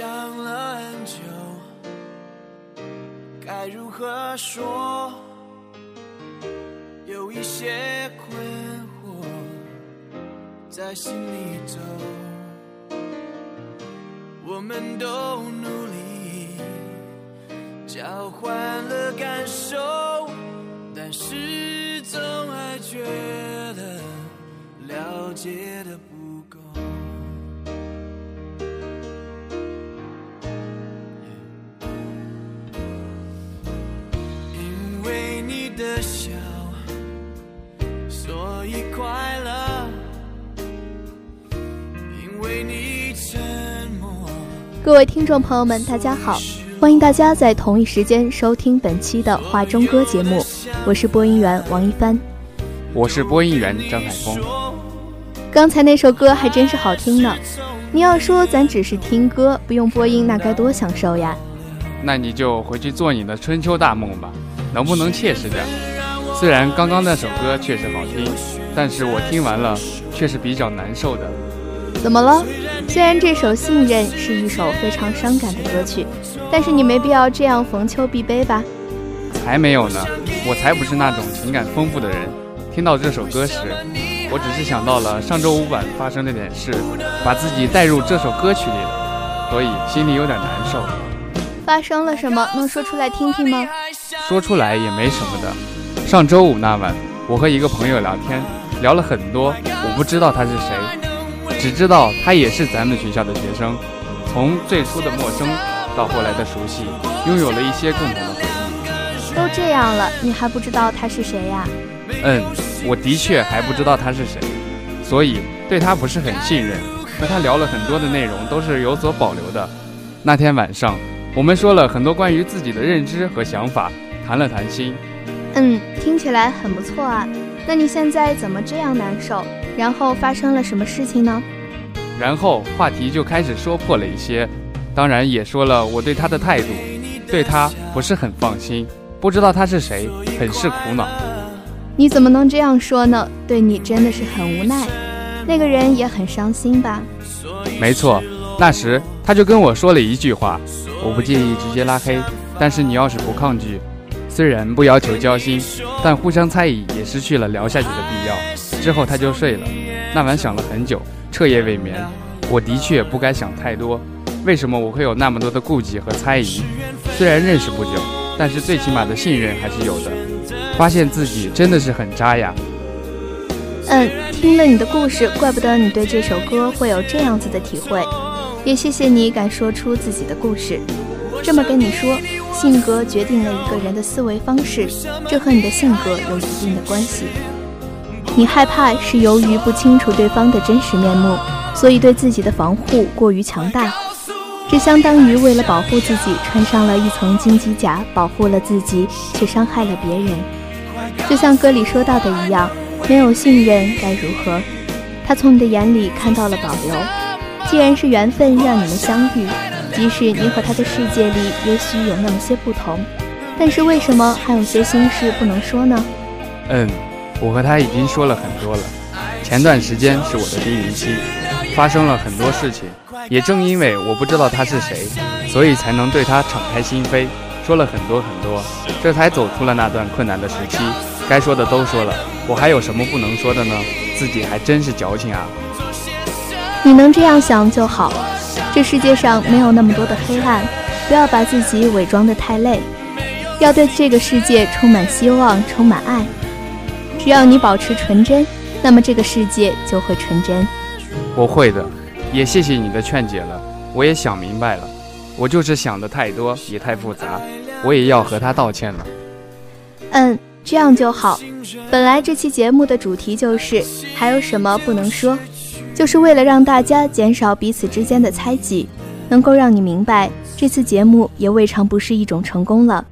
想了很久，该如何说？有一些困惑在心里走，我们都努力交换了感受，但是总还觉得了解的不各位听众朋友们，大家好，欢迎大家在同一时间收听本期的《画中歌》节目，我是播音员王一帆。我是播音员张海峰。刚才那首歌还真是好听呢，你要说咱只是听歌，不用播音，那该多享受呀！那你就回去做你的春秋大梦吧，能不能切实点？虽然刚刚那首歌确实好听，但是我听完了却是比较难受的。怎么了？虽然这首《信任》是一首非常伤感的歌曲，但是你没必要这样逢秋必悲吧？才没有呢，我才不是那种情感丰富的人。听到这首歌时，我只是想到了上周五晚发生那点事，把自己带入这首歌曲里了，所以心里有点难受。发生了什么？能说出来听听吗？说出来也没什么的。上周五那晚，我和一个朋友聊天，聊了很多，我不知道他是谁，只知道他也是咱们学校的学生。从最初的陌生到后来的熟悉，拥有了一些共同的回忆。都这样了，你还不知道他是谁呀？嗯，我的确还不知道他是谁，所以对他不是很信任。和他聊了很多的内容都是有所保留的。那天晚上，我们说了很多关于自己的认知和想法，谈了谈心。嗯，听起来很不错啊。那你现在怎么这样难受？然后发生了什么事情呢？然后话题就开始说破了一些，当然也说了我对他的态度，对他不是很放心，不知道他是谁，很是苦恼。你怎么能这样说呢？对你真的是很无奈，那个人也很伤心吧？没错，那时他就跟我说了一句话，我不介意直接拉黑，但是你要是不抗拒，虽然不要求交心，但互相猜疑也失去了聊下去的必要。之后他就睡了，那晚想了很久，彻夜未眠。我的确不该想太多，为什么我会有那么多的顾忌和猜疑？虽然认识不久，但是最起码的信任还是有的。发现自己真的是很渣呀。嗯，听了你的故事，怪不得你对这首歌会有这样子的体会。也谢谢你敢说出自己的故事。这么跟你说，性格决定了一个人的思维方式，这和你的性格有一定的关系。你害怕是由于不清楚对方的真实面目，所以对自己的防护过于强大。这相当于为了保护自己，穿上了一层金鸡甲，保护了自己，却伤害了别人。就像歌里说到的一样，没有信任该如何？他从你的眼里看到了保留。既然是缘分让你们相遇，即使你和他的世界里也许有那么些不同，但是为什么还有些心事不能说呢？嗯，我和他已经说了很多了。前段时间是我的低迷期，发生了很多事情。也正因为我不知道他是谁，所以才能对他敞开心扉，说了很多很多，这才走出了那段困难的时期。该说的都说了，我还有什么不能说的呢？自己还真是矫情啊！你能这样想就好。这世界上没有那么多的黑暗，不要把自己伪装得太累，要对这个世界充满希望，充满爱。只要你保持纯真，那么这个世界就会纯真。我会的。也谢谢你的劝解了，我也想明白了，我就是想的太多，也太复杂，我也要和他道歉了。嗯，这样就好。本来这期节目的主题就是还有什么不能说，就是为了让大家减少彼此之间的猜忌，能够让你明白这次节目也未尝不是一种成功了。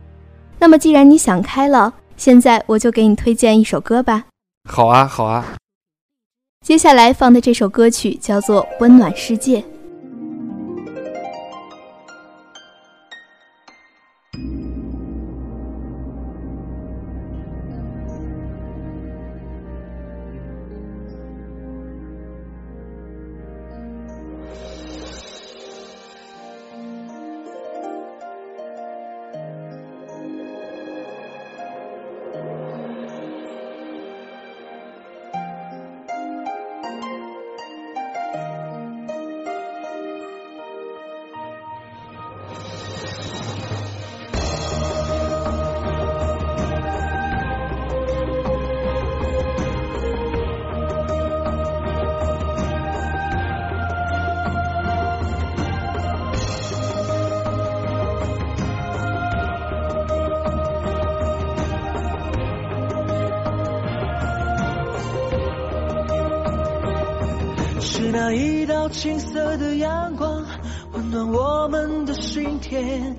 那么既然你想开了，现在我就给你推荐一首歌吧。好啊，好啊。接下来放的这首歌曲叫做《温暖世界》。是那一道青色的阳光，温暖我们的心田；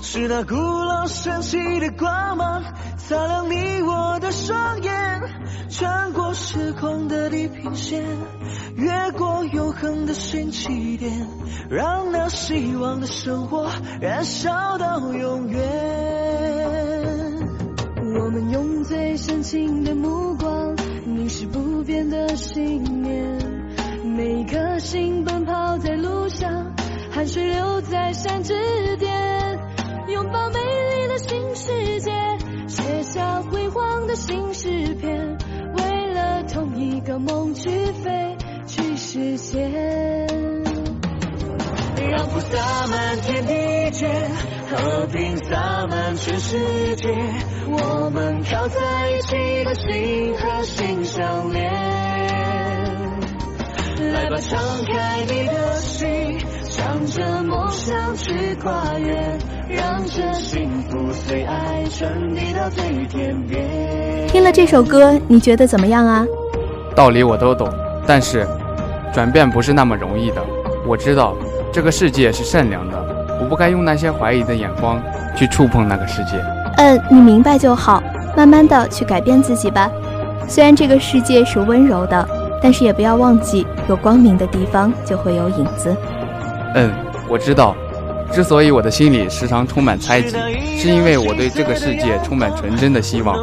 是那古老神奇的光芒，擦亮你我的双眼。穿过时空的地平线，越过永恒的新起点，让那希望的生活燃烧到永远。我们用最深情的目光，凝视不变的信念。每一颗心奔跑在路上，汗水留在山之巅，拥抱美丽的新世界，写下辉煌的新诗篇，为了同一个梦去飞，去实现。让福洒满天地间，和平洒满全世界，我们靠在一起的心和心相连。来吧，敞开你的心，向着梦想去跨越，让这幸福随爱传递到最天边。听了这首歌，你觉得怎么样啊？道理我都懂，但是转变不是那么容易的。我知道这个世界是善良的，我不该用那些怀疑的眼光去触碰那个世界。嗯，你明白就好，慢慢的去改变自己吧。虽然这个世界是温柔的。但是也不要忘记，有光明的地方就会有影子。嗯，我知道。之所以我的心里时常充满猜忌，是因为我对这个世界充满纯真的希望。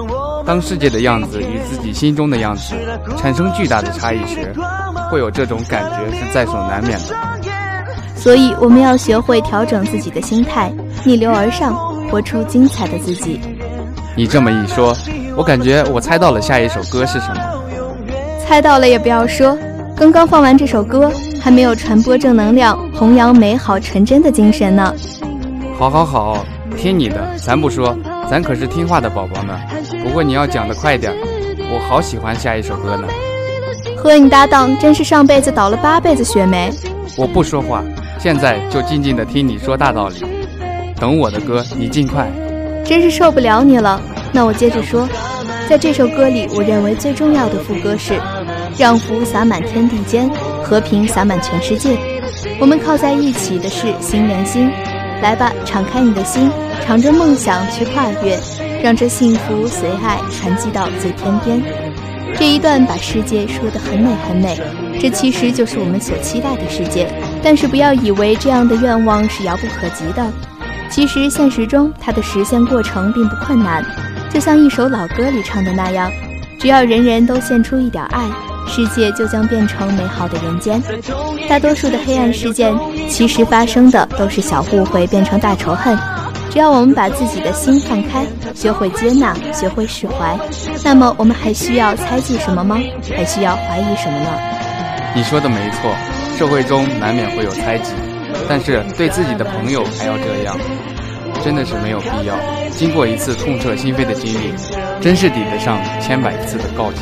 当世界的样子与自己心中的样子产生巨大的差异时，会有这种感觉是在所难免的。所以我们要学会调整自己的心态，逆流而上，活出精彩的自己。你这么一说，我感觉我猜到了下一首歌是什么。猜到了也不要说，刚刚放完这首歌，还没有传播正能量、弘扬美好纯真的精神呢。好，好，好，听你的，咱不说，咱可是听话的宝宝呢。不过你要讲的快点，我好喜欢下一首歌呢。和你搭档真是上辈子倒了八辈子血霉。我不说话，现在就静静的听你说大道理。等我的歌，你尽快。真是受不了你了，那我接着说。在这首歌里，我认为最重要的副歌是“让福洒满天地间，和平洒满全世界”。我们靠在一起的是心连心，来吧，敞开你的心，朝着梦想去跨越，让这幸福随爱传递到最天边。这一段把世界说得很美很美，这其实就是我们所期待的世界。但是不要以为这样的愿望是遥不可及的，其实现实中它的实现过程并不困难。就像一首老歌里唱的那样，只要人人都献出一点爱，世界就将变成美好的人间。大多数的黑暗事件，其实发生的都是小误会变成大仇恨。只要我们把自己的心放开，学会接纳，学会释怀，那么我们还需要猜忌什么吗？还需要怀疑什么呢？你说的没错，社会中难免会有猜忌，但是对自己的朋友还要这样。真的是没有必要。经过一次痛彻心扉的经历，真是抵得上千百次的告诫。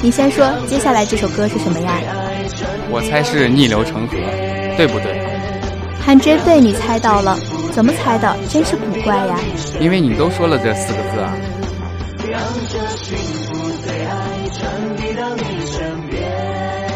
你先说，接下来这首歌是什么呀？我猜是逆流成河，对不对？还真被你猜到了，怎么猜的？真是古怪呀！因为你都说了这四个字啊。让这幸福的爱传递到你身边。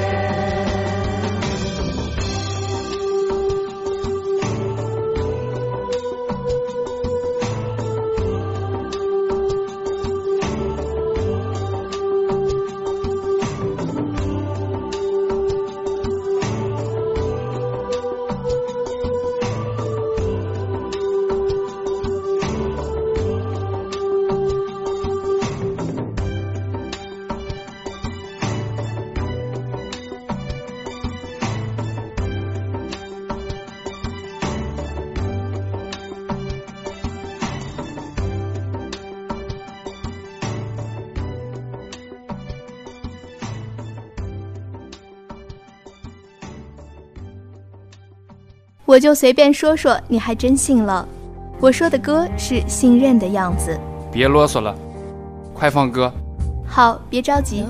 我就随便说说，你还真信了。我说的歌是信任的样子。别啰嗦了，快放歌。好，别着急。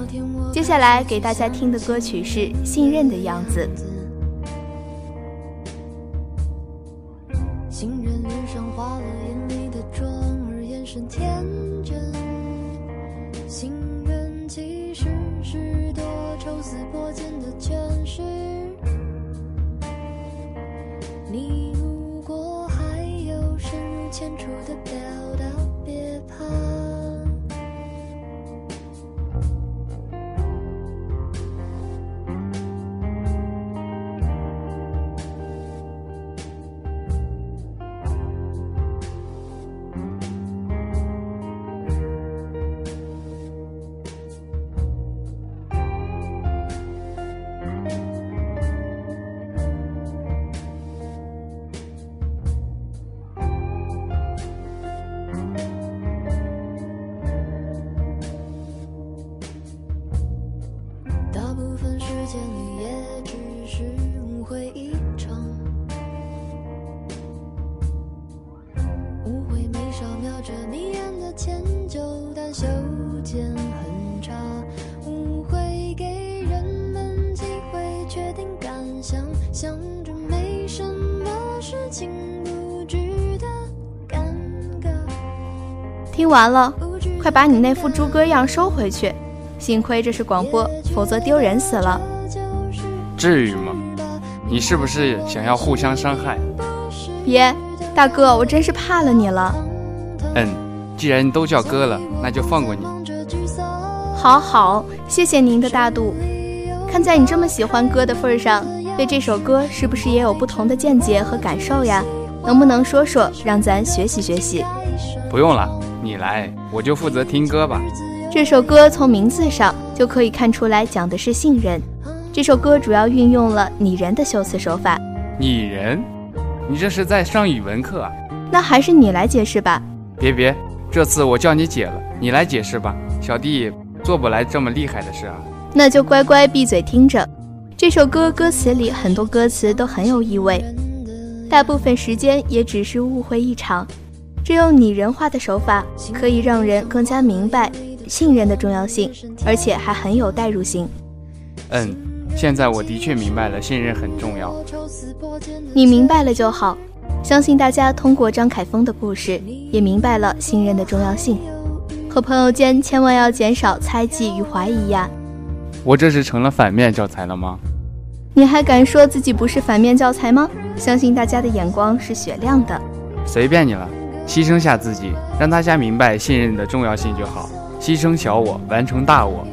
接下来给大家听的歌曲是《信任的样子》。through the building. 听完了，快把你那副猪哥样收回去。幸亏这是广播，否则丢人死了。至于吗？你是不是想要互相伤害？别，大哥，我真是怕了你了。嗯，既然都叫哥了，那就放过你。好好，谢谢您的大度。看在你这么喜欢哥的份上，对这首歌是不是也有不同的见解和感受呀？能不能说说，让咱学习学习？不用了，你来，我就负责听歌吧。这首歌从名字上就可以看出来，讲的是信任。这首歌主要运用了拟人的修辞手法。拟人？你这是在上语文课啊？那还是你来解释吧。别别，这次我叫你姐了，你来解释吧。小弟做不来这么厉害的事啊。那就乖乖闭嘴听着。这首歌歌词里很多歌词都很有意味，大部分时间也只是误会一场。这用拟人化的手法，可以让人更加明白信任的重要性，而且还很有代入性。嗯，现在我的确明白了，信任很重要。你明白了就好。相信大家通过张凯峰的故事，也明白了信任的重要性。和朋友间千万要减少猜忌与怀疑呀。我这是成了反面教材了吗？你还敢说自己不是反面教材吗？相信大家的眼光是雪亮的。随便你了。牺牲下自己，让大家明白信任的重要性就好。牺牲小我，完成大我。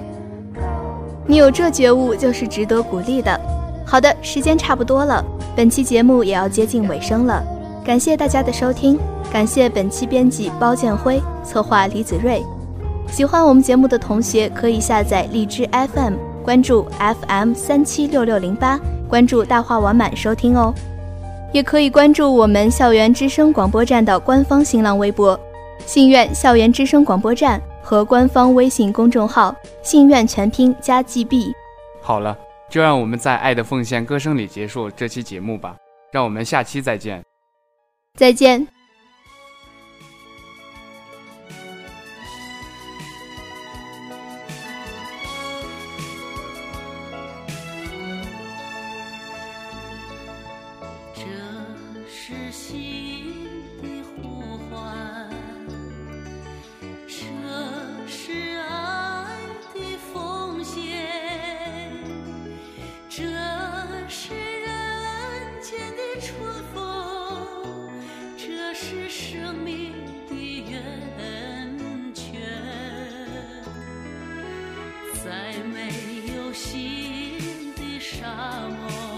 你有这觉悟，就是值得鼓励的。好的，时间差不多了，本期节目也要接近尾声了。感谢大家的收听，感谢本期编辑包建辉，策划李子睿。喜欢我们节目的同学可以下载荔枝 FM，关注 FM 三七六六零八，关注大话完满收听哦。也可以关注我们校园之声广播站的官方新浪微博“信愿校园之声广播站”和官方微信公众号“信愿全拼加 GB”。好了，就让我们在《爱的奉献》歌声里结束这期节目吧。让我们下期再见。再见。心的沙漠。